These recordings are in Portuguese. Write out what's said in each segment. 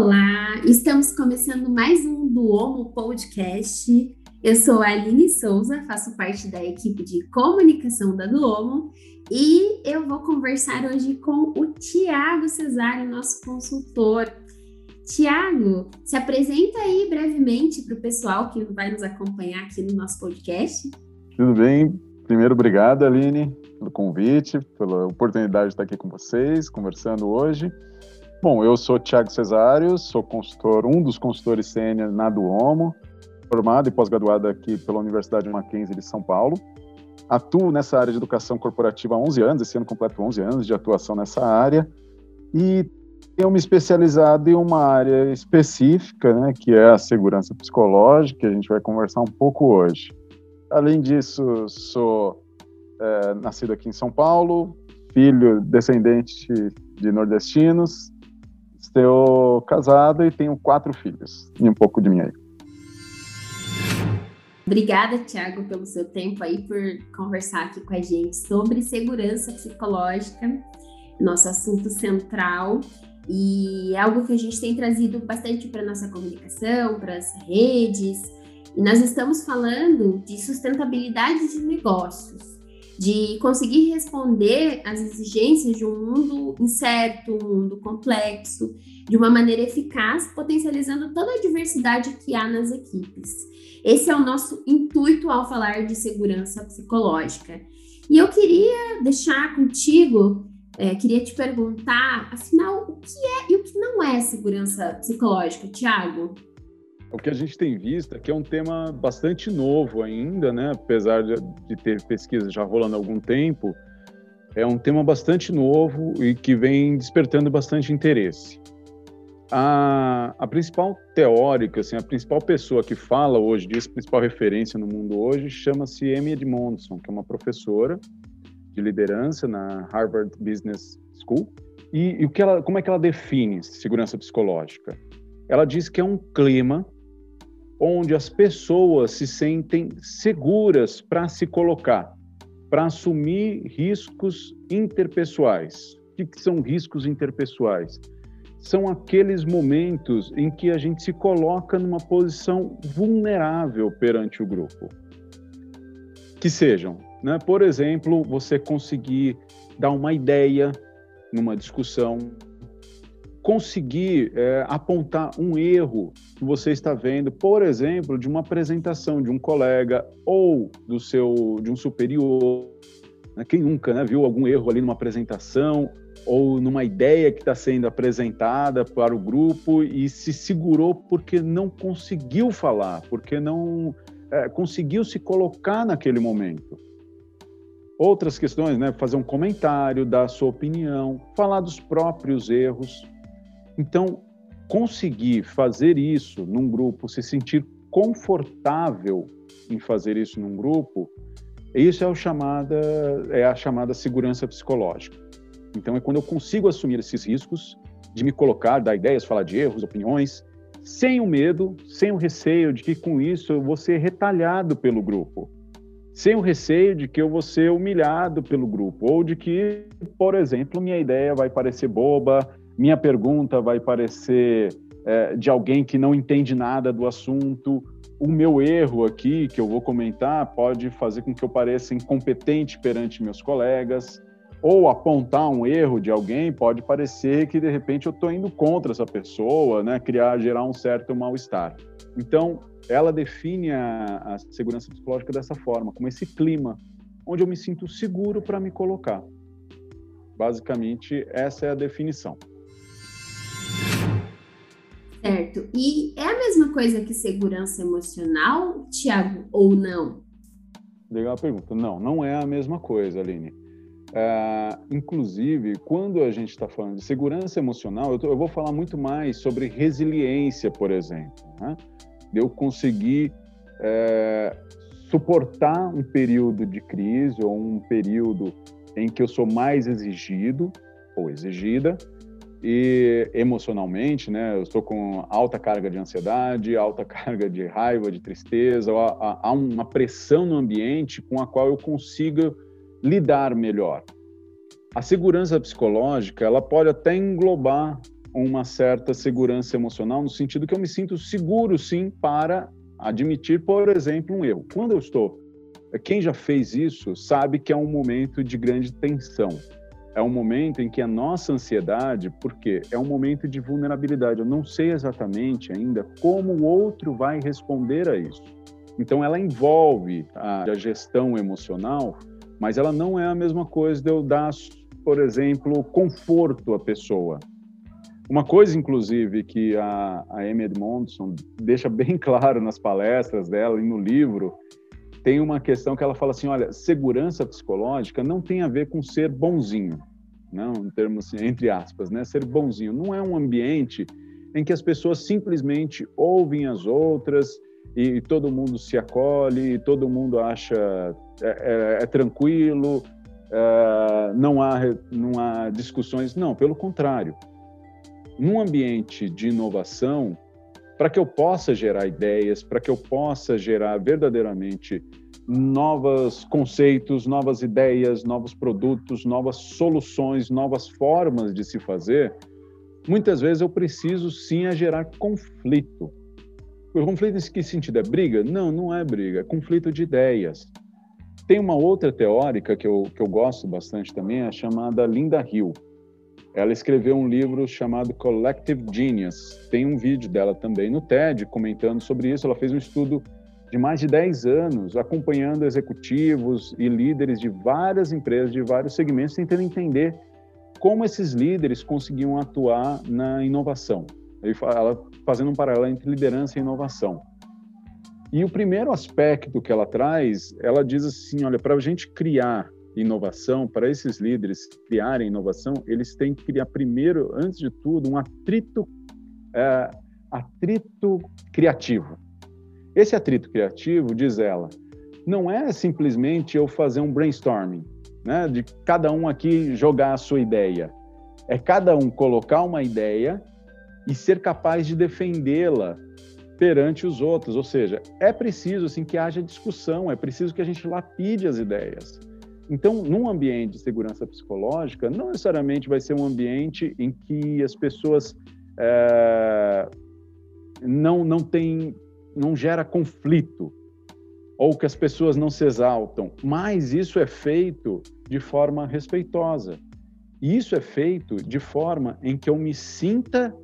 Olá, estamos começando mais um do Homo Podcast. Eu sou a Aline Souza, faço parte da equipe de comunicação da Duomo e eu vou conversar hoje com o Tiago Cesário, nosso consultor. Tiago, se apresenta aí brevemente para o pessoal que vai nos acompanhar aqui no nosso podcast. Tudo bem? Primeiro, obrigado, Aline, pelo convite, pela oportunidade de estar aqui com vocês, conversando hoje. Bom, eu sou Tiago Cesário, sou consultor, um dos consultores sênior na Duomo, formado e pós-graduado aqui pela Universidade Mackenzie de São Paulo. Atuo nessa área de educação corporativa há 11 anos, esse ano completo 11 anos de atuação nessa área, e tenho me especializado em uma área específica, né, que é a segurança psicológica, que a gente vai conversar um pouco hoje. Além disso, sou é, nascido aqui em São Paulo, filho descendente de nordestinos, Estou casado e tenho quatro filhos. E um pouco de mim aí. Obrigada, Tiago, pelo seu tempo aí, por conversar aqui com a gente sobre segurança psicológica, nosso assunto central. E é algo que a gente tem trazido bastante para nossa comunicação, para as redes. E nós estamos falando de sustentabilidade de negócios de conseguir responder às exigências de um mundo incerto, um mundo complexo, de uma maneira eficaz, potencializando toda a diversidade que há nas equipes. Esse é o nosso intuito ao falar de segurança psicológica. E eu queria deixar contigo, é, queria te perguntar, afinal, o que é e o que não é segurança psicológica, Tiago? O que a gente tem visto é que é um tema bastante novo ainda, né? apesar de, ter pesquisa já rolando há algum tempo, é um tema bastante novo e que vem despertando bastante interesse. A, a, principal teórica, assim, a principal pessoa que fala hoje disso, a principal referência no mundo hoje, chama-se Amy Edmondson, que é uma professora de liderança na Harvard Business School. E, e o que ela, como é que ela define segurança psicológica? Ela diz que é um clima onde as pessoas se sentem seguras para se colocar, para assumir riscos interpessoais. O que são riscos interpessoais? São aqueles momentos em que a gente se coloca numa posição vulnerável perante o grupo. Que sejam, né? por exemplo, você conseguir dar uma ideia numa discussão, conseguir é, apontar um erro que você está vendo, por exemplo, de uma apresentação de um colega ou do seu de um superior. Né? Quem nunca né, viu algum erro ali numa apresentação ou numa ideia que está sendo apresentada para o grupo e se segurou porque não conseguiu falar, porque não é, conseguiu se colocar naquele momento. Outras questões, né? Fazer um comentário, dar a sua opinião, falar dos próprios erros. Então, conseguir fazer isso num grupo, se sentir confortável em fazer isso num grupo, isso é, chamada, é a chamada segurança psicológica. Então, é quando eu consigo assumir esses riscos de me colocar, dar ideias, falar de erros, opiniões, sem o medo, sem o receio de que com isso eu vou ser retalhado pelo grupo, sem o receio de que eu vou ser humilhado pelo grupo, ou de que, por exemplo, minha ideia vai parecer boba, minha pergunta vai parecer é, de alguém que não entende nada do assunto. O meu erro aqui, que eu vou comentar, pode fazer com que eu pareça incompetente perante meus colegas, ou apontar um erro de alguém pode parecer que de repente eu estou indo contra essa pessoa, né? criar, gerar um certo mal-estar. Então, ela define a, a segurança psicológica dessa forma, como esse clima onde eu me sinto seguro para me colocar. Basicamente, essa é a definição. Certo. E é a mesma coisa que segurança emocional, Tiago, ou não? Legal a pergunta. Não, não é a mesma coisa, Aline. É, inclusive, quando a gente está falando de segurança emocional, eu, tô, eu, vou falar muito mais sobre resiliência, por exemplo. Né? Eu conseguir é, suportar um período de crise ou um período em que eu sou mais exigido ou exigida e emocionalmente, né? Eu estou com alta carga de ansiedade, alta carga de raiva, de tristeza, há, uma pressão no ambiente com a qual eu consiga lidar melhor. A segurança psicológica, ela pode até englobar uma certa segurança emocional, no sentido que eu me sinto seguro, sim, para admitir, por exemplo, um erro. Quando eu estou. Quem já fez isso sabe que é um momento de grande tensão. É um momento em que a nossa ansiedade, porque é um momento de vulnerabilidade. Eu não sei exatamente ainda como o outro vai responder a isso. Então, ela envolve a, a gestão emocional, mas ela não é a mesma coisa de eu dar, por exemplo, conforto à pessoa. Uma coisa, inclusive, que a, a Amy Edmondson deixa bem claro nas palestras dela e no livro, tem uma questão que ela fala assim, olha, segurança psicológica não tem a ver com ser bonzinho, não, em termos assim, entre aspas, né? Ser bonzinho não é um ambiente em que as pessoas simplesmente ouvem as outras e todo mundo se acolhe, todo mundo acha é, é, é tranquilo, é, não há não há discussões, não, pelo contrário num ambiente de inovação, para que eu possa gerar ideias, para que eu possa gerar verdadeiramente novos conceitos, novas ideias, novos produtos, novas soluções, novas formas de se fazer, muitas vezes eu preciso sim a gerar conflito. O conflito em que sentido? É briga? Não, não é briga, é conflito de ideias. Tem uma outra teórica que eu, que eu gosto bastante também, é a chamada Linda Hill ela escreveu um livro chamado Collective Genius. Tem um vídeo dela também no TED comentando sobre isso. Ela fez um estudo de mais de 10 anos acompanhando executivos e líderes de várias empresas, de vários segmentos, tentando entender como esses líderes conseguiam atuar na inovação. Ela fazendo um paralelo entre liderança e inovação. E o primeiro aspecto que ela traz, ela diz assim, olha, para a gente criar inovação, para esses líderes criarem inovação, eles têm que criar primeiro, antes de tudo, um atrito, é, atrito criativo. Esse atrito criativo, diz ela, não é simplesmente eu fazer um brainstorming, né, de cada um aqui jogar a sua ideia. É cada um colocar uma ideia e ser capaz de defendê-la perante os outros, ou seja, é preciso assim que haja discussão, é preciso que a gente lapide as ideias. Então, num ambiente de segurança psicológica, não necessariamente vai ser um ambiente em que as pessoas é, não não tem, não gera conflito ou que as pessoas não se exaltam, mas isso é feito de forma respeitosa. E isso é feito de forma em que eu me sinta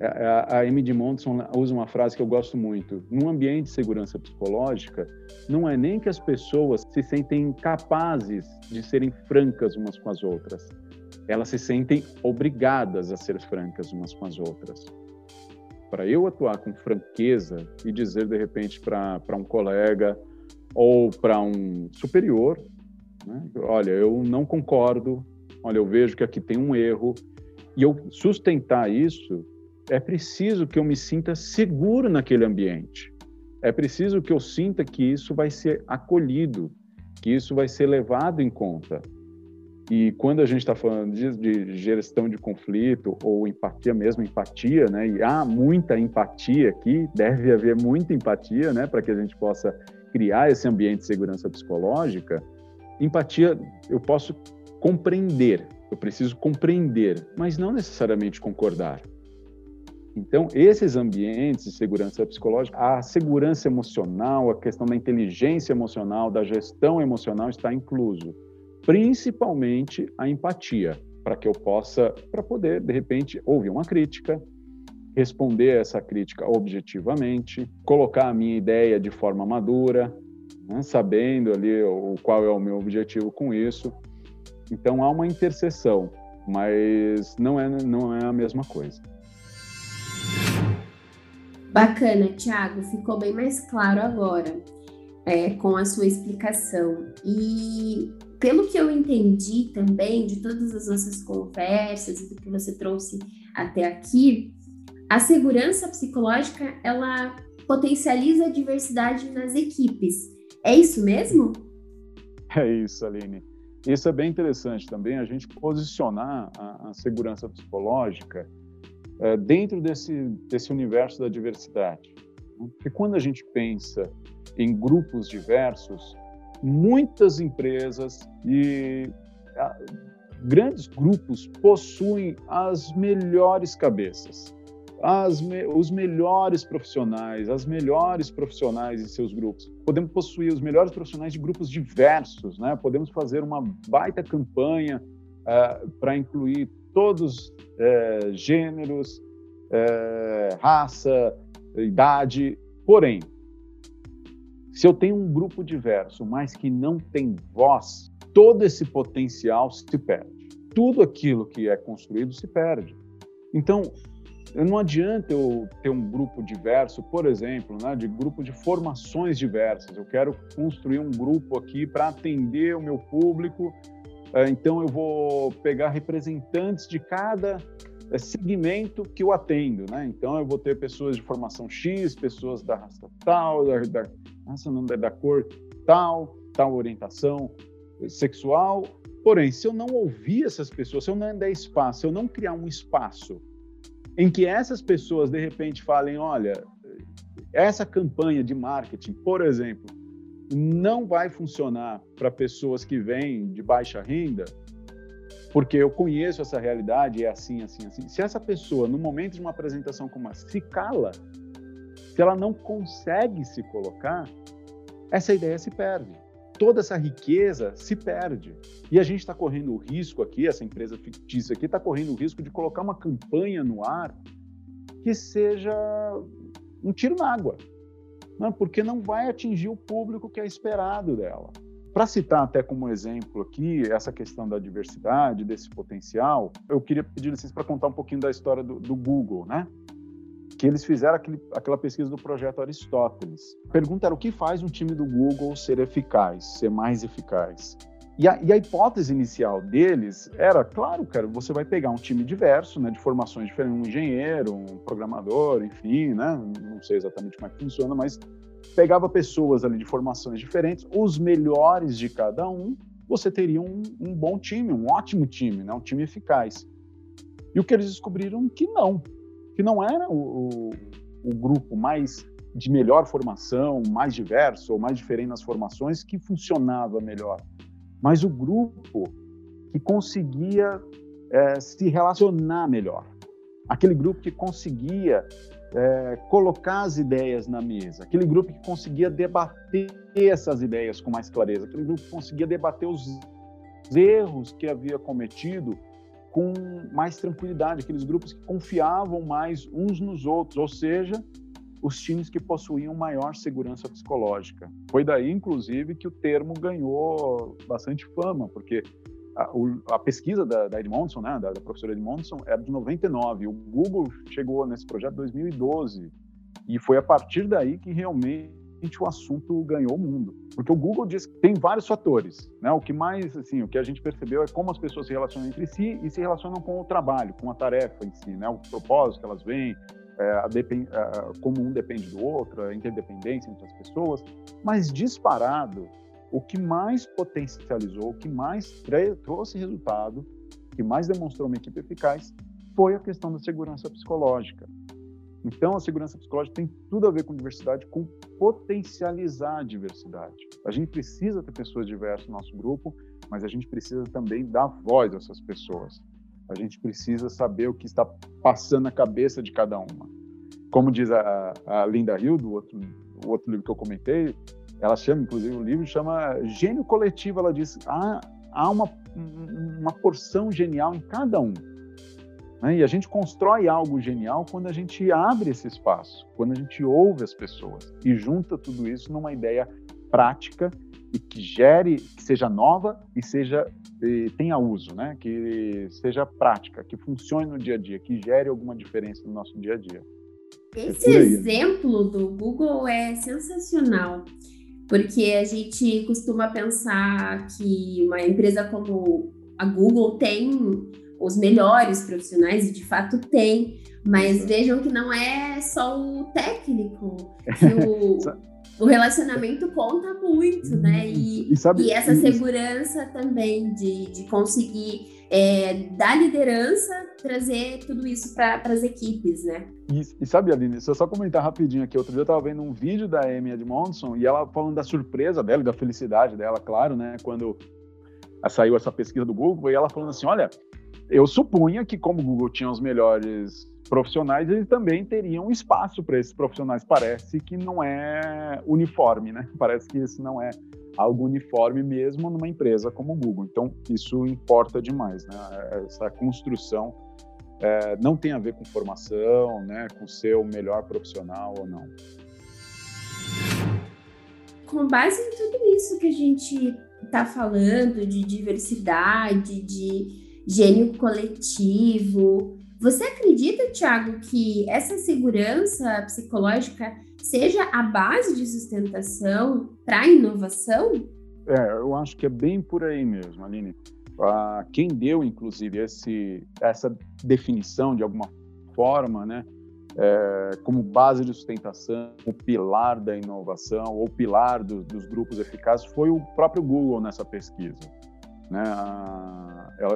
a, a Amy Monson usa uma frase que eu gosto muito. Num ambiente de segurança psicológica, não é nem que as pessoas se sentem capazes de serem francas umas com as outras. Elas se sentem obrigadas a ser francas umas com as outras. Para eu atuar com franqueza e dizer de repente para um colega ou para um superior, né, olha, eu não concordo, olha, eu vejo que aqui tem um erro, e eu sustentar isso é preciso que eu me sinta seguro naquele ambiente. É preciso que eu sinta que isso vai ser acolhido, que isso vai ser levado em conta. E quando a gente está falando de, de, gestão de conflito ou empatia mesmo, empatia, né? E há muita empatia aqui, deve haver muita empatia, né? Para que a gente possa criar esse ambiente de segurança psicológica. Empatia, eu posso compreender, eu preciso compreender, mas não necessariamente concordar. Então, esses ambientes de segurança psicológica, a segurança emocional, a questão da inteligência emocional, da gestão emocional está incluso, principalmente a empatia, para que eu possa, para poder, de repente, ouvir uma crítica, responder essa crítica objetivamente, colocar a minha ideia de forma madura, né, sabendo ali o, qual é o meu objetivo com isso. Então, há uma interseção, mas não é, não é a mesma coisa. Bacana, Thiago, ficou bem mais claro agora é, com a sua explicação. E pelo que eu entendi também de todas as nossas conversas e do que você trouxe até aqui, a segurança psicológica ela potencializa a diversidade nas equipes. É isso mesmo? É isso, Aline. Isso é bem interessante também, a gente posicionar a, a segurança psicológica é, dentro desse, desse universo da diversidade. Porque quando a gente pensa em grupos diversos, muitas empresas e grandes grupos possuem as melhores cabeças, as me, os melhores profissionais, as melhores profissionais em seus grupos. Podemos possuir os melhores profissionais de grupos diversos, né? Podemos fazer uma baita campanha uh, para incluir todos uh, gêneros, uh, raça, idade. Porém, se eu tenho um grupo diverso, mas que não tem voz, todo esse potencial se perde. Tudo aquilo que é construído se perde. Então, não adianta eu ter um grupo diverso, por exemplo, né, de grupo de formações diversas. Eu quero construir um grupo aqui para atender o meu público. É, então, eu vou pegar representantes de cada segmento que eu atendo, né? Então, eu vou ter pessoas de formação X, pessoas da raça tal, da, da raça não da cor tal, tal orientação sexual. Porém, se eu não ouvir essas pessoas, se eu não der espaço, se eu não criar um espaço em que essas pessoas de repente falem, olha, essa campanha de marketing, por exemplo, não vai funcionar para pessoas que vêm de baixa renda, porque eu conheço essa realidade, é assim, assim, assim. Se essa pessoa, no momento de uma apresentação como essa, se cala, se ela não consegue se colocar, essa ideia se perde toda essa riqueza se perde. E a gente está correndo o risco aqui, essa empresa fictícia aqui está correndo o risco de colocar uma campanha no ar que seja um tiro na água, né? porque não vai atingir o público que é esperado dela. Para citar até como exemplo aqui essa questão da diversidade, desse potencial, eu queria pedir licença para contar um pouquinho da história do, do Google, né? que eles fizeram aquele, aquela pesquisa do projeto Aristóteles. A pergunta era o que faz um time do Google ser eficaz, ser mais eficaz. E a, e a, hipótese inicial deles era, claro, cara, você vai pegar um time diverso, né, de formações diferentes, um engenheiro, um programador, enfim, né, não sei exatamente como é que funciona, mas pegava pessoas ali de formações diferentes, os melhores de cada um, você teria um, um bom time, um ótimo time, né, um time eficaz. E o que eles descobriram que não, que não era o, o, o grupo mais de melhor formação, mais diverso ou mais diferente nas formações que funcionava melhor, mas o grupo que conseguia é, se relacionar melhor, aquele grupo que conseguia é, colocar as ideias na mesa, aquele grupo que conseguia debater essas ideias com mais clareza, aquele grupo que conseguia debater os erros que havia cometido com mais tranquilidade, aqueles grupos que confiavam mais uns nos outros, ou seja, os times que possuíam maior segurança psicológica. Foi daí, inclusive, que o termo ganhou bastante fama, porque a, a pesquisa da, da Edmondson, né, da, da professora Edmondson, era de 99. O Google chegou nesse projeto em 2012. E foi a partir daí que realmente o assunto ganhou o mundo. Porque o Google diz que tem vários fatores, né? O que mais, assim, o que a gente percebeu é como as pessoas se relacionam entre si e se relacionam com o trabalho, com a tarefa em si, né? O propósito que elas veem, é, a, como um depende do outro, a interdependência entre as pessoas. Mas disparado, o que mais potencializou, o que mais trouxe resultado, que mais demonstrou uma equipe eficaz, foi a questão da segurança psicológica. Então, a segurança psicológica tem tudo a ver com diversidade, com potencializar a diversidade. A gente precisa ter pessoas diversas no nosso grupo, mas a gente precisa também dar voz a essas pessoas. A gente precisa saber o que está passando na cabeça de cada uma. Como diz a, a Linda Hill, do outro, o outro livro que eu comentei, ela chama, inclusive, o livro chama Gênio Coletivo. Ela diz: ah, há uma, uma porção genial em cada um. Né? E a gente constrói algo genial quando a gente abre esse espaço, quando a gente ouve as pessoas e junta tudo isso numa ideia prática e que gere, que seja nova e seja e tenha uso, né? Que seja prática, que funcione no dia a dia, que gere alguma diferença no nosso dia a dia. Esse é exemplo do Google é sensacional, porque a gente costuma pensar que uma empresa como a Google tem os melhores profissionais, e de fato tem, mas vejam que não é só o técnico, que o, o relacionamento conta muito, né? E, e, sabe, e essa segurança também de, de conseguir é, da liderança trazer tudo isso para as equipes, né? E, e, sabe, Aline, se eu só comentar rapidinho aqui, outro dia eu estava vendo um vídeo da Amy Edmondson e ela falando da surpresa dela e da felicidade dela, claro, né? Quando saiu essa pesquisa do Google e ela falando assim, olha, eu supunha que como o Google tinha os melhores profissionais, eles também teriam espaço para esses profissionais. Parece que não é uniforme, né? Parece que isso não é algo uniforme mesmo numa empresa como o Google. Então, isso importa demais, né? Essa construção é, não tem a ver com formação, né? Com ser o melhor profissional ou não. Com base em tudo isso que a gente está falando de diversidade, de gênio coletivo. Você acredita, Tiago, que essa segurança psicológica seja a base de sustentação para a inovação? É, eu acho que é bem por aí mesmo, Aline. Ah, quem deu, inclusive, esse, essa definição de alguma forma, né, é, como base de sustentação, o pilar da inovação ou pilar do, dos grupos eficazes foi o próprio Google nessa pesquisa. Né?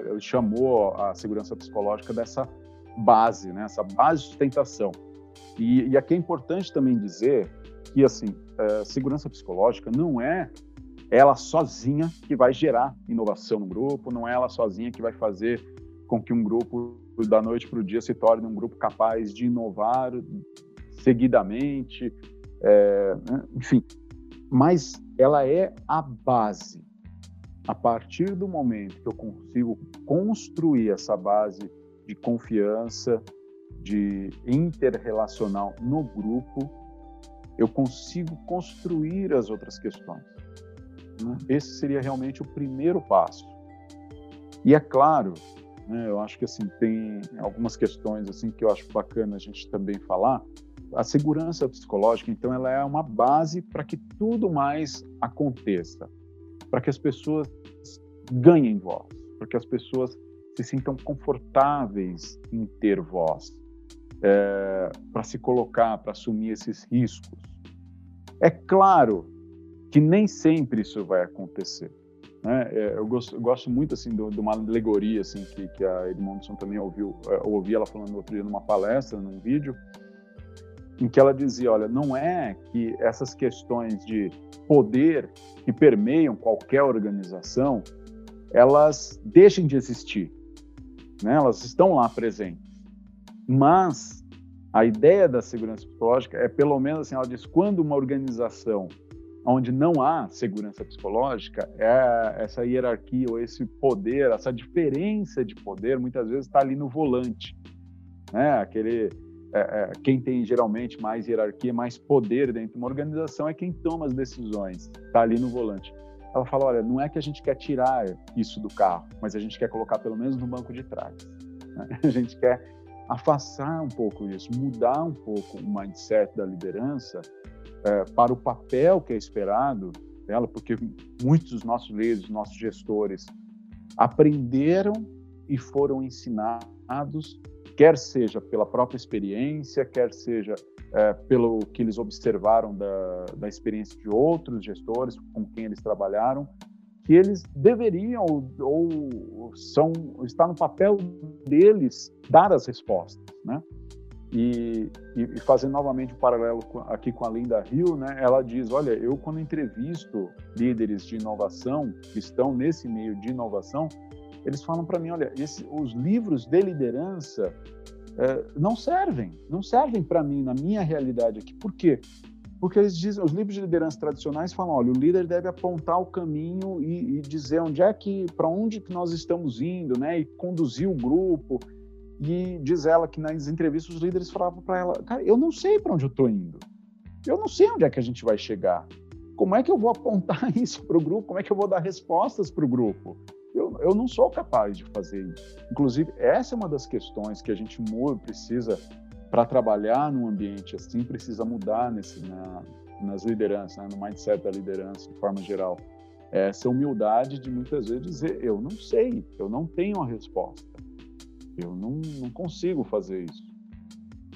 Ele chamou a segurança psicológica dessa base, né? essa base de sustentação. E, e aqui é importante também dizer que assim, é, segurança psicológica não é ela sozinha que vai gerar inovação no grupo, não é ela sozinha que vai fazer com que um grupo da noite para o dia se torne um grupo capaz de inovar seguidamente, é, enfim. Mas ela é a base a partir do momento que eu consigo construir essa base de confiança, de interrelacional no grupo, eu consigo construir as outras questões. Né? Esse seria realmente o primeiro passo. E é claro, né, eu acho que assim tem algumas questões assim que eu acho bacana a gente também falar. A segurança psicológica, então, ela é uma base para que tudo mais aconteça para que as pessoas ganhem voz, para que as pessoas se sintam confortáveis em ter voz, é, para se colocar, para assumir esses riscos. É claro que nem sempre isso vai acontecer. Né? É, eu, gosto, eu, gosto, muito assim de, uma alegoria assim que, que a Edmondson também ouviu, é, eu ouvi ela falando outro dia numa palestra, num vídeo, em que ela dizia, olha, não é que essas questões de poder que permeiam qualquer organização, elas deixem de existir, né? Elas estão lá presentes. Mas a ideia da segurança psicológica é pelo menos assim, ela diz quando uma organização onde não há segurança psicológica, é essa hierarquia ou esse poder, essa diferença de poder, muitas vezes está ali no volante, né? Aquele é, é, quem tem geralmente mais hierarquia, mais poder dentro de uma organização é quem toma as decisões, está ali no volante. Ela fala: olha, não é que a gente quer tirar isso do carro, mas a gente quer colocar pelo menos no banco de trás. Né? A gente quer afastar um pouco isso, mudar um pouco o mindset da liderança é, para o papel que é esperado dela, porque muitos dos nossos líderes, nossos gestores, aprenderam e foram ensinados quer seja pela própria experiência, quer seja é, pelo que eles observaram da, da experiência de outros gestores com quem eles trabalharam, que eles deveriam ou, são está no papel deles dar as respostas, né? E, e, fazendo novamente um paralelo aqui com a Linda Hill, né? Ela diz, olha, eu quando entrevisto líderes de inovação que estão nesse meio de inovação, eles falam para mim, olha, esse, os livros de liderança é, não servem, não servem para mim, na minha realidade aqui. Por quê? Porque eles dizem, os livros de liderança tradicionais falam, olha, o líder deve apontar o caminho e, e dizer onde é que, para onde que nós estamos indo, né? E conduzir o grupo. E diz ela que nas entrevistas os líderes falavam para ela, cara, eu não sei para onde eu estou indo. Eu não sei onde é que a gente vai chegar. Como é que eu vou apontar isso para o grupo? Como é que eu vou dar respostas para o grupo? Eu, eu não sou capaz de fazer isso. Inclusive, essa é uma das questões que a gente precisa, para trabalhar num ambiente assim, precisa mudar nesse, na, nas lideranças, né, no mindset da liderança, de forma geral. Essa humildade de muitas vezes dizer: eu não sei, eu não tenho a resposta, eu não, não consigo fazer isso.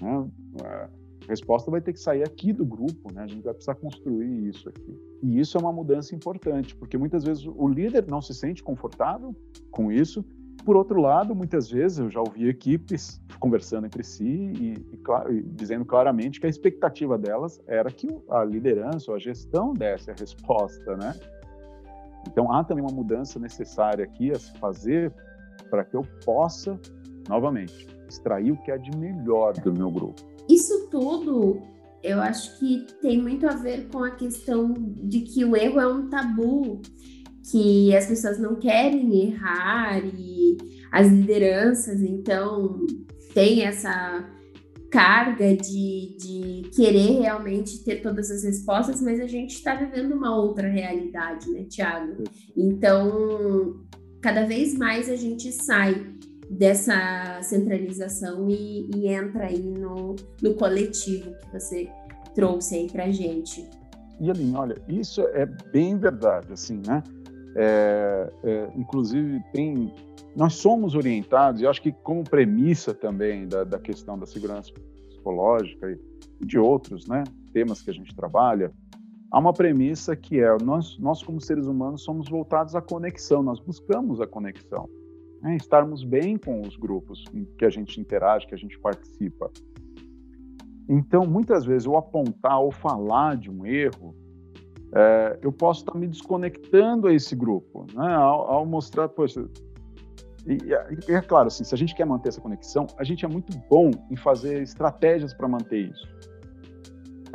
Né? A resposta vai ter que sair aqui do grupo, né? A gente vai precisar construir isso aqui. E isso é uma mudança importante, porque muitas vezes o líder não se sente confortável com isso. Por outro lado, muitas vezes eu já ouvi equipes conversando entre si e, e, claro, e dizendo claramente que a expectativa delas era que a liderança ou a gestão desse a resposta, né? Então, há também uma mudança necessária aqui a se fazer para que eu possa, novamente, extrair o que é de melhor do meu grupo. Isso tudo, eu acho que tem muito a ver com a questão de que o erro é um tabu, que as pessoas não querem errar e as lideranças, então, tem essa carga de, de querer realmente ter todas as respostas, mas a gente está vivendo uma outra realidade, né, Tiago? Então, cada vez mais a gente sai dessa centralização e, e entra aí no, no coletivo que você trouxe aí para gente. E Aline, olha, isso é bem verdade, assim, né? É, é, inclusive tem nós somos orientados, e acho que como premissa também da, da questão da segurança psicológica e de outros né, temas que a gente trabalha, há uma premissa que é nós, nós como seres humanos somos voltados à conexão, nós buscamos a conexão, né, estarmos bem com os grupos que a gente interage, que a gente participa. Então, muitas vezes, eu apontar ou falar de um erro, é, eu posso estar me desconectando a esse grupo, né? ao, ao mostrar, poxa, e, e, é claro, assim, se a gente quer manter essa conexão, a gente é muito bom em fazer estratégias para manter isso.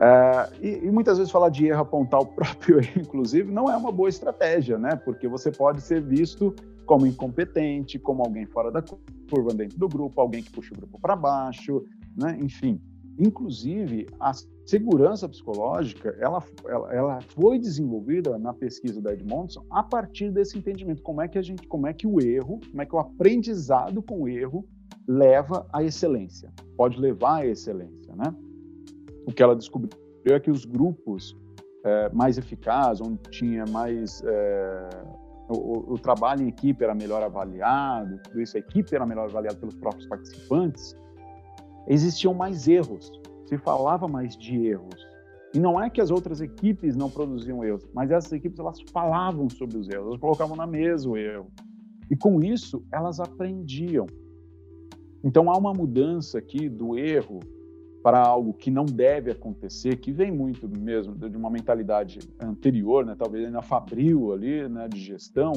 É, e, e, muitas vezes falar de erro, apontar o próprio erro, inclusive, não é uma boa estratégia, né? Porque você pode ser visto como incompetente, como alguém fora da curva dentro do grupo, alguém que puxa o grupo para baixo, né? Enfim, inclusive a segurança psicológica, ela, ela, ela, foi desenvolvida na pesquisa da Edmondson a partir desse entendimento, como é que a gente, como é que o erro, como é que o aprendizado com o erro leva à excelência, pode levar à excelência, né? O que ela descobriu é que os grupos é, mais eficazes, onde tinha mais é, o, o, trabalho em equipe era melhor avaliado, tudo isso, a equipe era melhor avaliada pelos próprios participantes, existiam mais erros se falava mais de erros. E não é que as outras equipes não produziam erros, mas essas equipes elas falavam sobre os erros, elas colocavam na mesa o erro. E com isso elas aprendiam. Então há uma mudança aqui do erro para algo que não deve acontecer, que vem muito mesmo de uma mentalidade anterior, né, talvez ainda fabril ali, né, de gestão,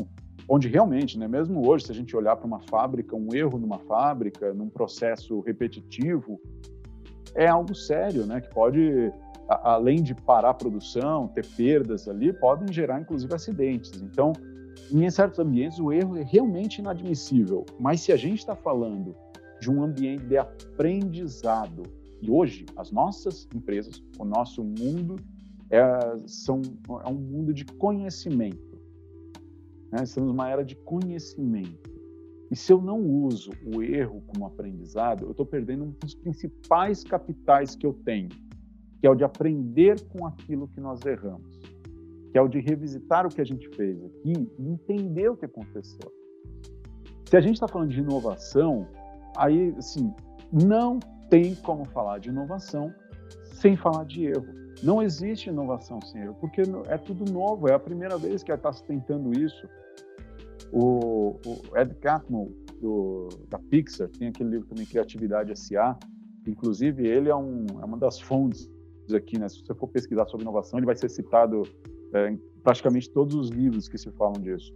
onde realmente, né, mesmo hoje, se a gente olhar para uma fábrica, um erro numa fábrica, num processo repetitivo, é algo sério, né? Que pode, a, além de parar a produção, ter perdas ali, podem gerar inclusive acidentes. Então, em certos ambientes, o erro é realmente inadmissível. Mas se a gente está falando de um ambiente de aprendizado, e hoje as nossas empresas, o nosso mundo é, são, é um mundo de conhecimento. Né? Estamos numa era de conhecimento. E se eu não uso o erro como aprendizado, eu estou perdendo um dos principais capitais que eu tenho, que é o de aprender com aquilo que nós erramos, que é o de revisitar o que a gente fez aqui e entender o que aconteceu. Se a gente está falando de inovação, aí, assim, não tem como falar de inovação sem falar de erro. Não existe inovação sem erro, porque é tudo novo, é a primeira vez que está se tentando isso. O, o Ed Catmull, do, da Pixar, tem aquele livro também, Criatividade S.A., inclusive ele é, um, é uma das fontes aqui, né? Se você for pesquisar sobre inovação, ele vai ser citado é, em praticamente todos os livros que se falam disso.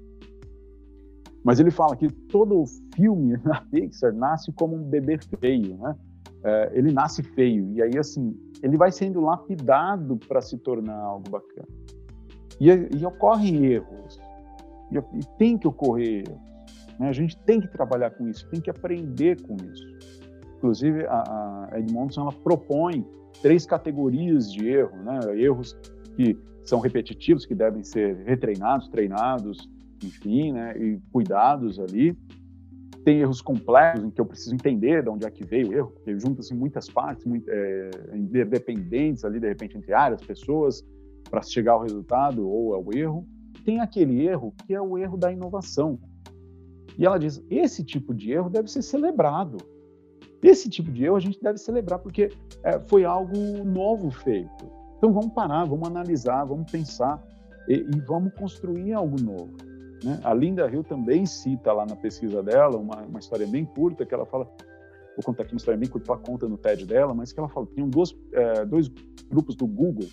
Mas ele fala que todo filme na Pixar nasce como um bebê feio, né? É, ele nasce feio e aí assim ele vai sendo lapidado para se tornar algo bacana. E, e ocorrem erros e, e tem que ocorrer Né? A gente tem que trabalhar com isso, tem que aprender com isso. Inclusive, a, a Edmondson ela propõe três categorias de erro, né? erros que são repetitivos, que devem ser retreinados, treinados, enfim, né? e cuidados ali. Tem erros complexos, em que eu preciso entender de onde é que veio o erro, porque juntam-se muitas partes, muito, é, interdependentes ali, de repente, entre áreas, pessoas, para chegar ao resultado ou ao erro tem aquele erro que é o erro da inovação. E ela diz: esse tipo de erro deve ser celebrado. Esse tipo de erro a gente deve celebrar porque é, foi algo novo feito. Então vamos parar, vamos analisar, vamos pensar e, e vamos construir algo novo. Né? A Linda Hill também cita lá na pesquisa dela uma, uma história bem curta que ela fala vou contar aqui uma história bem curta, ela conta no TED dela, mas que ela fala, tinham dois, é, dois grupos do Google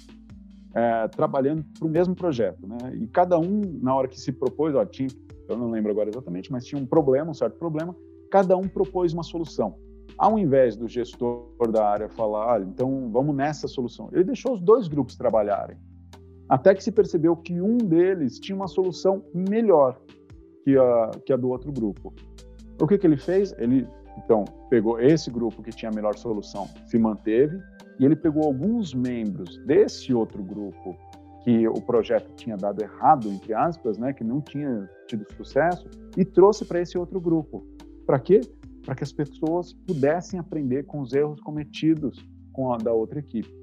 é, trabalhando para o mesmo projeto, né? E cada um, na hora que se propôs, ó, tinha, eu não lembro agora exatamente, mas tinha um problema, um certo problema, cada um propôs uma solução. Ao invés do gestor da área falar, olha, então vamos nessa solução, ele deixou os dois grupos trabalharem. Até que se percebeu que um deles tinha uma solução melhor que a, que a do outro grupo. O que, que ele fez? Ele, então, pegou esse grupo que tinha a melhor solução, se manteve, e ele pegou alguns membros desse outro grupo que o projeto tinha dado errado, entre aspas, né, que não tinha tido sucesso, e trouxe para esse outro grupo. Para quê? Para que as pessoas pudessem aprender com os erros cometidos com a da outra equipe.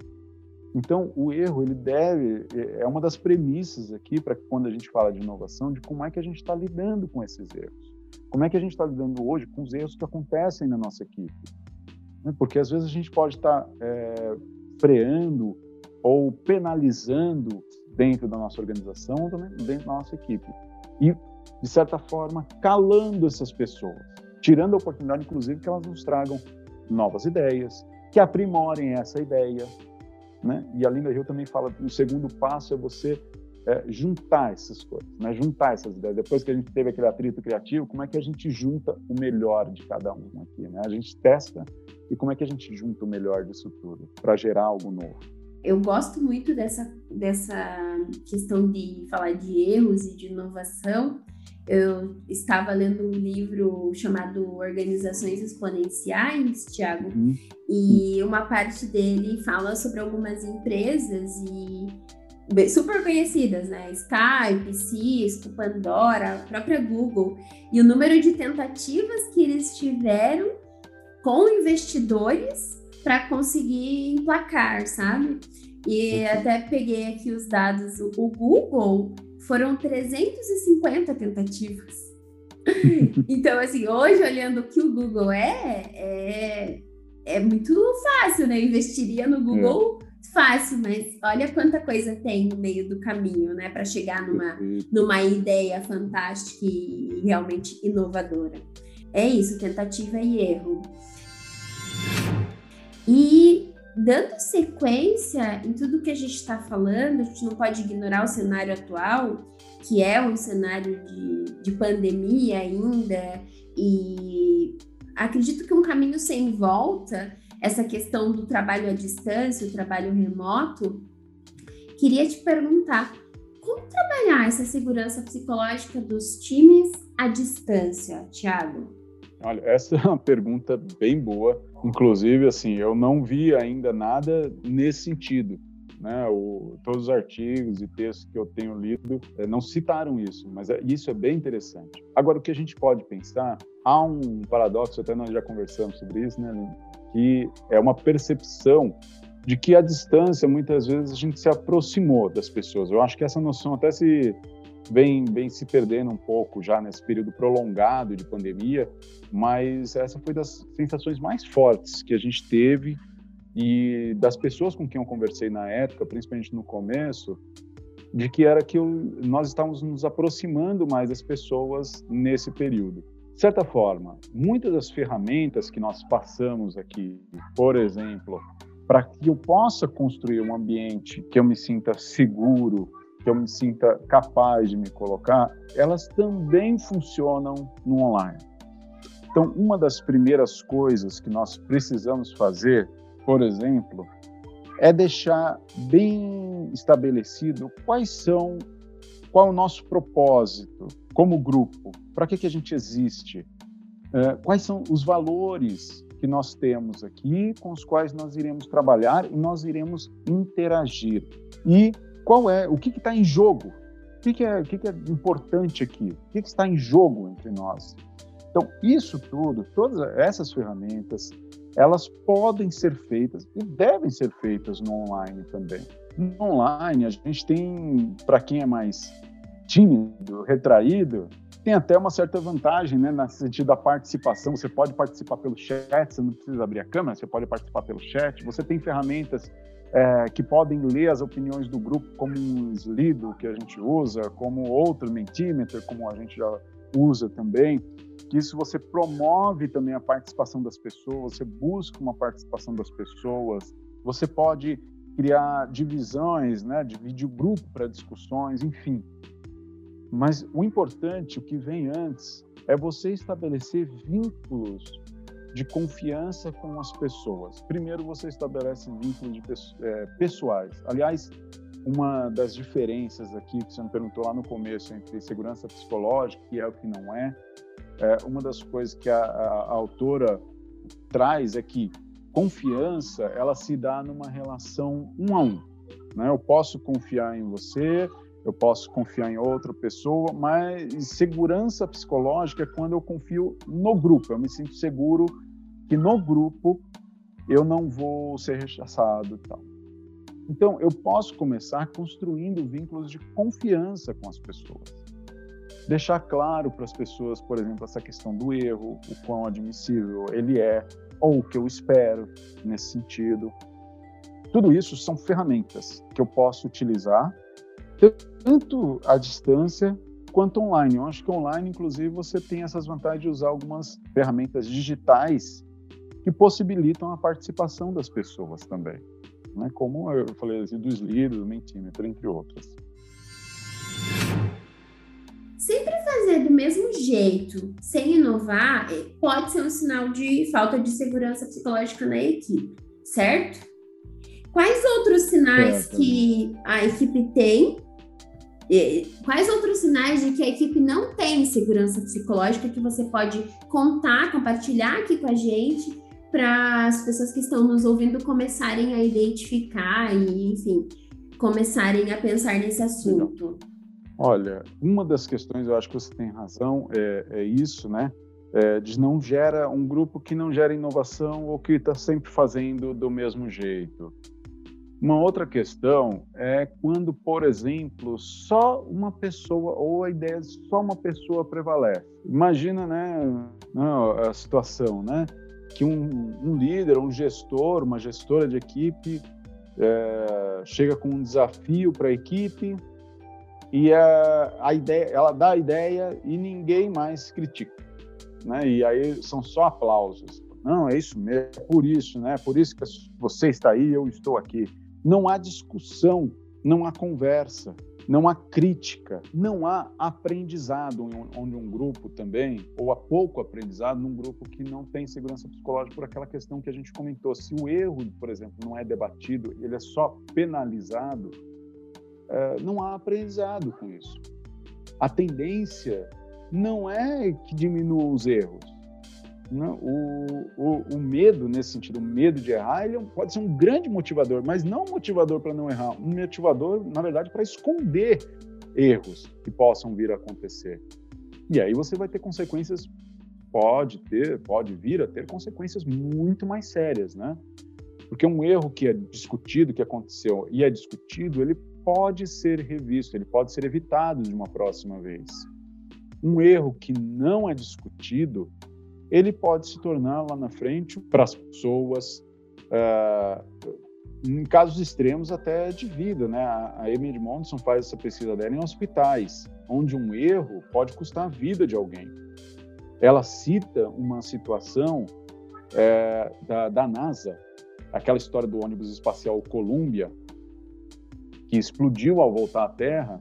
Então, o erro, ele deve, é uma das premissas aqui para quando a gente fala de inovação, de como é que a gente está lidando com esses erros. Como é que a gente está lidando hoje com os erros que acontecem na nossa equipe. Né? Porque às vezes a gente pode estar tá, é, freando ou penalizando dentro da nossa organização também dentro da nossa equipe. E, de certa forma, calando essas pessoas, tirando a oportunidade, inclusive, que elas nos tragam novas ideias, que aprimorem essa ideia, né? E a Linda Hill também fala o segundo passo é você é, juntar essas coisas, né? juntar essas ideias. Depois que a gente teve aquele atrito criativo, como é que a gente junta o melhor de cada um aqui? Né? A gente testa e como é que a gente junta o melhor disso tudo para gerar algo novo? Eu gosto muito dessa, dessa questão de falar de erros e de inovação. Eu estava lendo um livro chamado Organizações Exponenciais, Tiago, uhum. e uma parte dele fala sobre algumas empresas e super conhecidas, né? Skype, Cisco, Pandora, a própria Google, e o número de tentativas que eles tiveram com investidores para conseguir emplacar, sabe? E até peguei aqui os dados, o Google foram 350 tentativas. então, assim, hoje olhando o que o Google é, é, é muito fácil, né? Eu investiria no Google é. fácil, mas olha quanta coisa tem no meio do caminho, né? Para chegar numa, numa ideia fantástica e realmente inovadora. É isso, tentativa e erro. E dando sequência em tudo que a gente está falando, a gente não pode ignorar o cenário atual, que é um cenário de, de pandemia ainda, e acredito que um caminho sem volta, essa questão do trabalho à distância, o trabalho remoto, queria te perguntar como trabalhar essa segurança psicológica dos times à distância, Tiago? Olha, essa é uma pergunta bem boa. Inclusive, assim, eu não vi ainda nada nesse sentido. Né? O, todos os artigos e textos que eu tenho lido é, não citaram isso, mas é, isso é bem interessante. Agora, o que a gente pode pensar, há um paradoxo, até nós já conversamos sobre isso, né, que é uma percepção de que a distância, muitas vezes, a gente se aproximou das pessoas. Eu acho que essa noção até se vem, vem se perdendo um pouco já nesse período prolongado de pandemia, mas essa foi das sensações mais fortes que a gente teve e das pessoas com quem eu conversei na época, principalmente no começo, de que era que eu, nós estávamos nos aproximando mais das pessoas nesse período. De certa forma, muitas das ferramentas que nós passamos aqui, por exemplo, para que eu possa construir um ambiente que eu me sinta seguro, que eu me sinta capaz de me colocar, elas também funcionam no online. Então, uma das primeiras coisas que nós precisamos fazer, por exemplo, é deixar bem estabelecido quais são, qual é o nosso propósito como grupo, para que, que a gente existe, é, quais são os valores que nós temos aqui, com os quais nós iremos trabalhar e nós iremos interagir. E qual é, o que está em jogo, o que, que, é, o que, que é importante aqui, o que, que está em jogo entre nós. Então, isso tudo, todas essas ferramentas, elas podem ser feitas e devem ser feitas no online também. No online, a gente tem, para quem é mais tímido, retraído, tem até uma certa vantagem, né, no sentido da participação. Você pode participar pelo chat, você não precisa abrir a câmera, você pode participar pelo chat. Você tem ferramentas é, que podem ler as opiniões do grupo, como um Slido que a gente usa, como outro Mentimeter, como a gente já usa também. Que isso você promove também a participação das pessoas, você busca uma participação das pessoas, você pode criar divisões, né, dividir o grupo para discussões, enfim. Mas o importante, o que vem antes, é você estabelecer vínculos de confiança com as pessoas. Primeiro, você estabelece vínculos de, é, pessoais. Aliás, uma das diferenças aqui que você me perguntou lá no começo entre segurança psicológica e é o que não é, é uma das coisas que a, a, a autora traz é que confiança ela se dá numa relação um a um. Né? Eu posso confiar em você, eu posso confiar em outra pessoa, mas segurança psicológica é quando eu confio no grupo, eu me sinto seguro que no grupo eu não vou ser rechaçado e tal. Então, eu posso começar construindo vínculos de confiança com as pessoas. Deixar claro para as pessoas, por exemplo, essa questão do erro, o quão admissível ele é, ou o que eu espero nesse sentido. Tudo isso são ferramentas que eu posso utilizar tanto à distância quanto online. Eu acho que online, inclusive, você tem essas vantagens de usar algumas ferramentas digitais que possibilitam a participação das pessoas também, né? como eu falei assim, do Slido, do Mentimeter, entre outras. Sempre fazer do mesmo jeito, sem inovar, é, pode ser um sinal de falta de segurança psicológica na equipe, certo? Quais outros sinais é, que a equipe tem Quais outros sinais de que a equipe não tem segurança psicológica que você pode contar, compartilhar aqui com a gente, para as pessoas que estão nos ouvindo começarem a identificar e, enfim, começarem a pensar nesse assunto? Olha, uma das questões, eu acho que você tem razão, é, é isso, né? É, de não gera um grupo que não gera inovação ou que está sempre fazendo do mesmo jeito. Uma outra questão é quando, por exemplo, só uma pessoa ou a ideia de só uma pessoa prevalece. Imagina, né, a situação, né, que um, um líder, um gestor, uma gestora de equipe é, chega com um desafio para a equipe e a, a ideia, ela dá a ideia e ninguém mais critica, né? E aí são só aplausos. Não, é isso mesmo, é por isso, né? Por isso que você está aí, eu estou aqui. Não há discussão, não há conversa, não há crítica, não há aprendizado onde um grupo também, ou há pouco aprendizado num grupo que não tem segurança psicológica por aquela questão que a gente comentou. Se o erro, por exemplo, não é debatido, ele é só penalizado, é, não há aprendizado com isso. A tendência não é que diminua os erros, né? O, o, o, medo, nesse sentido, o medo de errar, ele é pode ser um grande motivador, mas não um motivador para não errar, um motivador, na verdade, para esconder erros que possam vir a acontecer. E aí você vai ter consequências, pode ter, pode vir a ter consequências muito mais sérias, né? Porque um erro que é discutido, que aconteceu e é discutido, ele pode ser revisto, ele pode ser evitado de uma próxima vez. Um erro que não é discutido, ele pode se tornar lá na frente para as pessoas, uh, em casos extremos até de vida, né? A, Emily Monson faz essa pesquisa dela em hospitais, onde um erro pode custar a vida de alguém. Ela cita uma situação é, da, da NASA, aquela história do ônibus espacial Columbia, que explodiu ao voltar à Terra,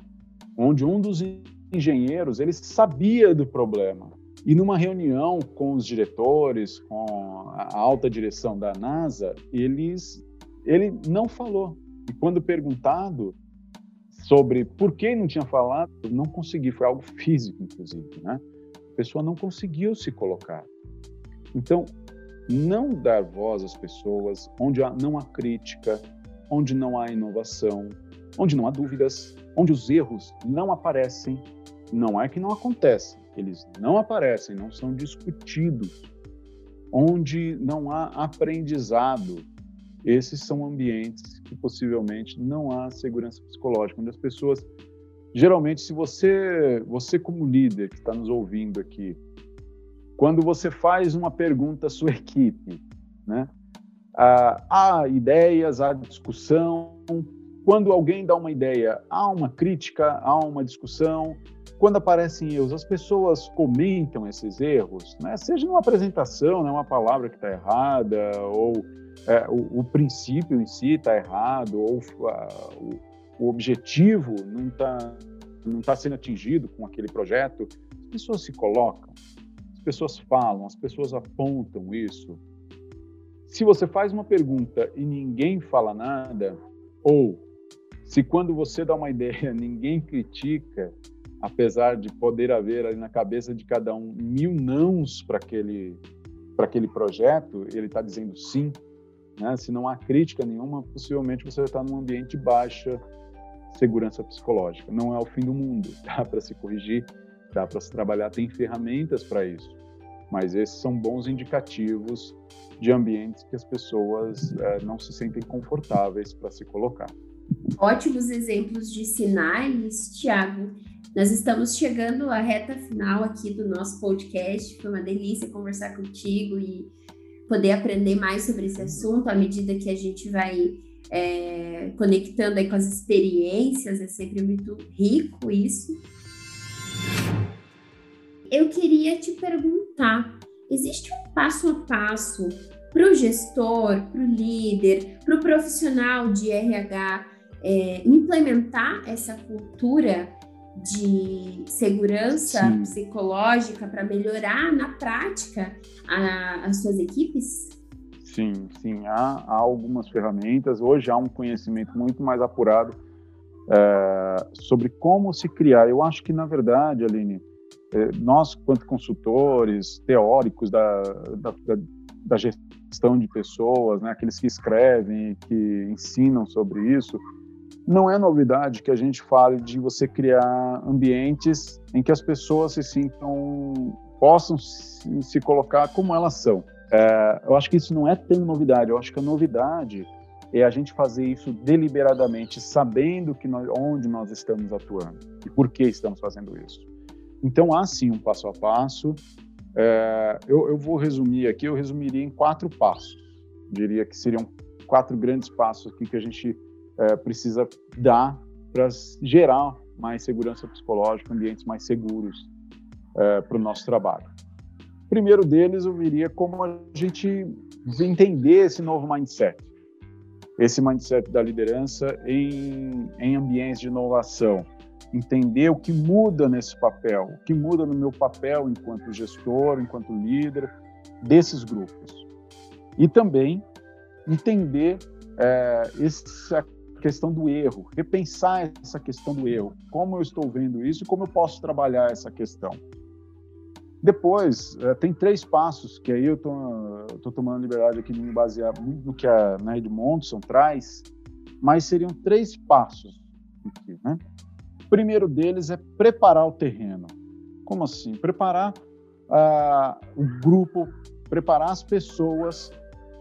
onde um dos engenheiros ele sabia do problema, e numa reunião com os diretores, com a alta direção da NASA, eles, ele não falou. E quando perguntado sobre por que não tinha falado, não consegui, foi algo físico, inclusive, né? A pessoa não conseguiu se colocar. Então, não dar voz às pessoas onde não há crítica, onde não há inovação, onde não há dúvidas, onde os erros não aparecem, não é que não acontecem, eles não aparecem, não são discutidos, onde não há aprendizado. Esses são ambientes que possivelmente não há segurança psicológica, onde as pessoas geralmente se você você como líder que está nos ouvindo aqui quando você faz uma pergunta à sua equipe né? Há ideias há discussão. Quando alguém dá uma ideia há uma crítica há uma discussão quando aparecem erros, as pessoas comentam esses erros, né? seja numa apresentação, né, uma palavra que está errada, ou é, o, o, princípio em si está errado, ou o, o, objetivo não está não tá sendo atingido com aquele projeto, as pessoas se colocam, as pessoas falam, as pessoas apontam isso. Se você faz uma pergunta e ninguém fala nada, ou se quando você dá uma ideia ninguém critica, apesar de poder haver ali na cabeça de cada um mil nãos para aquele para aquele projeto, ele está dizendo sim. Né? Se não há crítica nenhuma, possivelmente você está num ambiente de baixa segurança psicológica. Não é o fim do mundo, dá para se corrigir, dá para se trabalhar, tem ferramentas para isso. Mas esses são bons indicativos de ambientes que as pessoas é, não se sentem confortáveis para se colocar. Ótimos exemplos de sinais, Tiago. Nós estamos chegando à reta final aqui do nosso podcast. Foi uma delícia conversar contigo e poder aprender mais sobre esse assunto à medida que a gente vai é, conectando aí com as experiências. É sempre muito rico isso. Eu queria te perguntar: existe um passo a passo para o gestor, para o líder, para o profissional de RH é, implementar essa cultura de segurança Sim. psicológica para melhorar na prática a, as suas equipes? Sim, sim, há, há, algumas ferramentas. Hoje há um conhecimento muito mais apurado é, sobre como se criar. Eu acho que, na verdade, Aline, é, nós, quanto consultores, teóricos da, da, da, da gestão de pessoas, né, aqueles que escrevem, que ensinam sobre isso, não é novidade que a gente fale de você criar ambientes em que as pessoas se sintam, possam se, se colocar como elas são. É, eu acho que isso não é tão novidade. Eu acho que a novidade é a gente fazer isso deliberadamente, sabendo que nós, onde nós estamos atuando e por que estamos fazendo isso. Então há sim um passo a passo. É, eu, eu vou resumir aqui. Eu resumiria em quatro passos. Diria que seriam quatro grandes passos aqui que a gente é, precisa dar para gerar mais segurança psicológica, ambientes mais seguros é, para o nosso trabalho. Primeiro deles, eu viria como a gente entender esse novo mindset, esse mindset da liderança em, em ambientes de inovação, entender o que muda nesse papel, o que muda no meu papel enquanto gestor, enquanto líder desses grupos. E também entender é, essa questão do erro, repensar essa questão do erro, como eu estou vendo isso e como eu posso trabalhar essa questão. Depois, é, tem três passos que aí eu estou tomando liberdade aqui de me basear muito no que a na Edmondson traz, mas seriam três passos aqui, né? O primeiro deles é preparar o terreno. Como assim? Preparar uh, o grupo, preparar as pessoas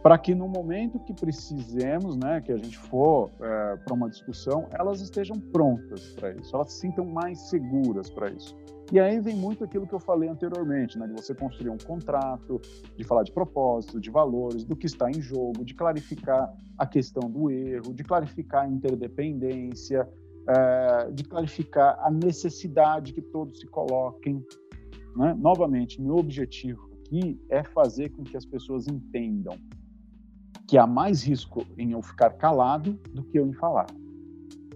para que no momento que precisemos, né, que a gente for é, para uma discussão, elas estejam prontas para isso, elas se sintam mais seguras para isso. E aí vem muito aquilo que eu falei anteriormente, né, de você construir um contrato, de falar de propósito, de valores, do que está em jogo, de clarificar a questão do erro, de clarificar a interdependência, é, de clarificar a necessidade que todos se coloquem. Né? Novamente, meu objetivo aqui é fazer com que as pessoas entendam que há mais risco em eu ficar calado do que eu em falar.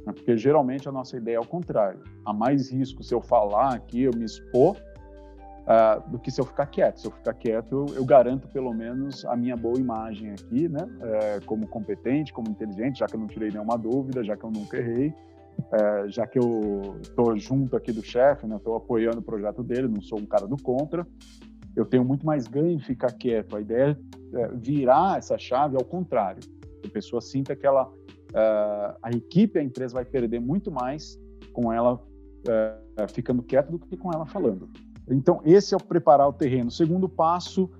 Né? Porque geralmente a nossa ideia é o contrário. Há mais risco se eu falar aqui, eu me expor, uh, do que se eu ficar quieto. Se eu ficar quieto, eu, eu garanto pelo menos a minha boa imagem aqui, né? É, como competente, como inteligente, já que eu não tirei nenhuma dúvida, já que eu nunca errei. É, já que eu estou junto aqui do chefe, né, estou apoiando o projeto dele, não sou um cara do contra, eu tenho muito mais ganho em ficar quieto. A ideia é virar essa chave ao contrário. A pessoa sinta que ela, uh, a equipe, a empresa vai perder muito mais com ela uh, ficando quieta do que com ela falando. Então, esse é o preparar o terreno. O segundo passo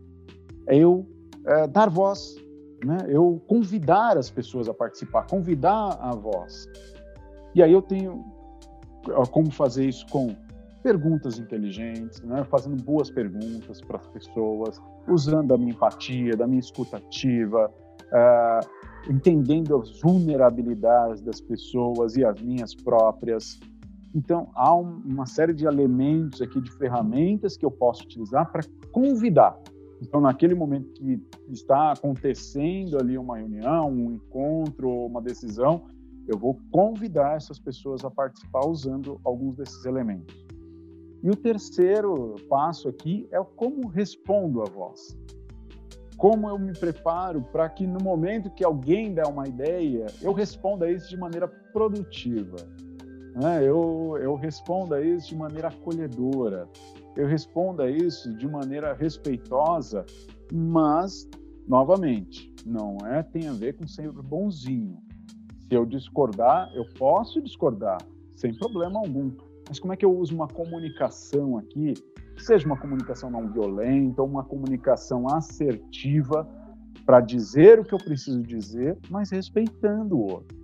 é eu uh, dar voz, né? eu convidar as pessoas a participar, convidar a voz. E aí eu tenho como fazer isso com perguntas inteligentes, né? fazendo boas perguntas para as pessoas, usando da minha empatia, da minha escutativa, uh, entendendo as vulnerabilidades das pessoas e as minhas próprias, Então, há um, uma série de elementos aqui, de ferramentas que eu posso utilizar para convidar. Então, naquele momento que está acontecendo ali uma reunião, um encontro, uma decisão, eu vou convidar essas pessoas a participar usando alguns desses elementos. E o terceiro passo aqui é como respondo a voz. Como eu me preparo para que no momento que alguém der uma ideia, eu responda isso de maneira produtiva. Né? Eu, eu responda isso de maneira acolhedora. Eu responda isso de maneira respeitosa, mas, novamente, não é tem a ver com ser bonzinho. Se eu discordar, eu posso discordar, sem problema algum. Mas como é que eu uso uma comunicação aqui, seja uma comunicação não violenta, uma comunicação assertiva, para dizer o que eu preciso dizer, mas respeitando o outro,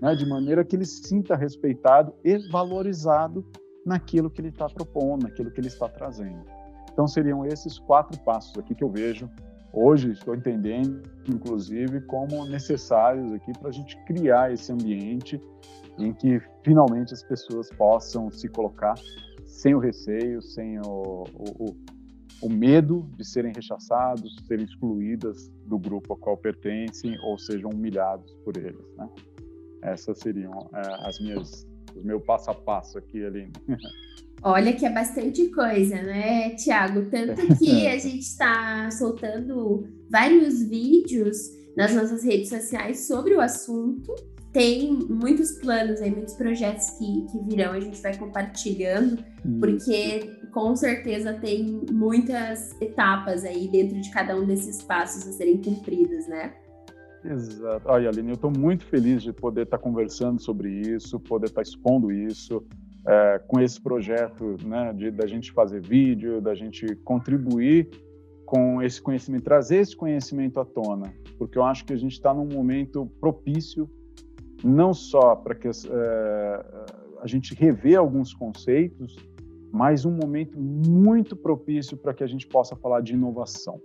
né? de maneira que ele sinta respeitado e valorizado naquilo que ele está propondo, naquilo que ele está trazendo. Então seriam esses quatro passos aqui que eu vejo hoje estou entendendo, inclusive, como necessários aqui para a gente criar esse ambiente em que finalmente as pessoas possam se colocar sem o receio, sem o, o, o medo de serem rechaçados, serem excluídas do grupo ao qual pertencem ou sejam humilhados por eles. Né? Essas seriam é, as minhas, os meus passo a passo aqui, Aline. Olha que é bastante coisa, né, Tiago? Tanto que a gente está soltando vários vídeos nas nossas redes sociais sobre o assunto. Tem muitos planos aí, muitos projetos que, que virão, a gente vai compartilhando, porque com certeza tem muitas etapas aí dentro de cada um desses passos a serem cumpridos, né? Exato. Olha, Aline, eu estou muito feliz de poder estar tá conversando sobre isso, poder estar tá expondo isso é, com esse projeto, né, de, da gente fazer vídeo, da gente contribuir com esse conhecimento, trazer esse conhecimento à tona, porque eu acho que a gente está num momento propício, não só para que é, a gente rever alguns conceitos, mas um momento muito propício para que a gente possa falar de inovação,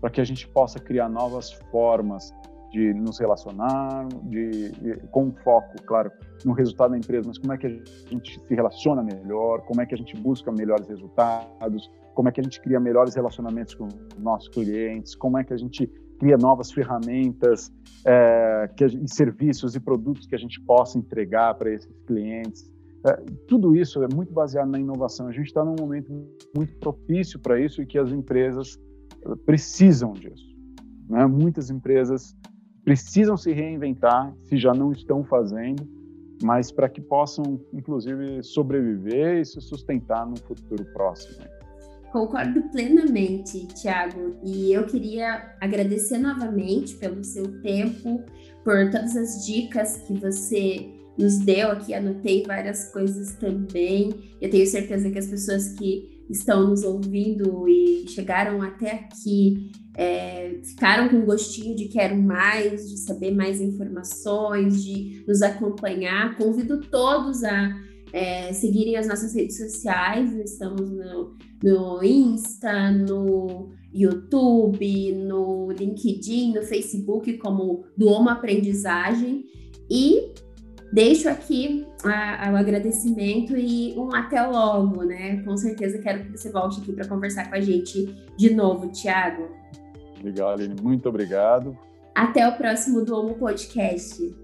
para que a gente possa criar novas formas de nos relacionar, de, de, com foco, claro, no resultado da empresa, mas como é que a gente se relaciona melhor, como é que a gente busca melhores resultados, como é que a gente cria melhores relacionamentos com nossos clientes, como é que a gente cria novas ferramentas é, que, e serviços e produtos que a gente possa entregar para esses clientes. É, tudo isso é muito baseado na inovação. A gente está num momento muito propício para isso e que as empresas precisam disso. Né? Muitas empresas precisam se reinventar, se já não estão fazendo, mas para que possam, inclusive, sobreviver e se sustentar no futuro próximo. Concordo plenamente, Tiago. E eu queria agradecer novamente pelo seu tempo, por todas as dicas que você nos deu aqui. Anotei várias coisas também. Eu tenho certeza que as pessoas que estão nos ouvindo e chegaram até aqui é, ficaram com gostinho de quero mais, de saber mais informações, de nos acompanhar. Convido todos a é, seguirem as nossas redes sociais. Estamos no, no Insta, no YouTube, no LinkedIn, no Facebook, como do Homo Aprendizagem. E deixo aqui o agradecimento e um até logo, né? Com certeza quero que você volte aqui para conversar com a gente de novo, Tiago. Legal, Aline. Muito obrigado. Até o próximo Domo Podcast.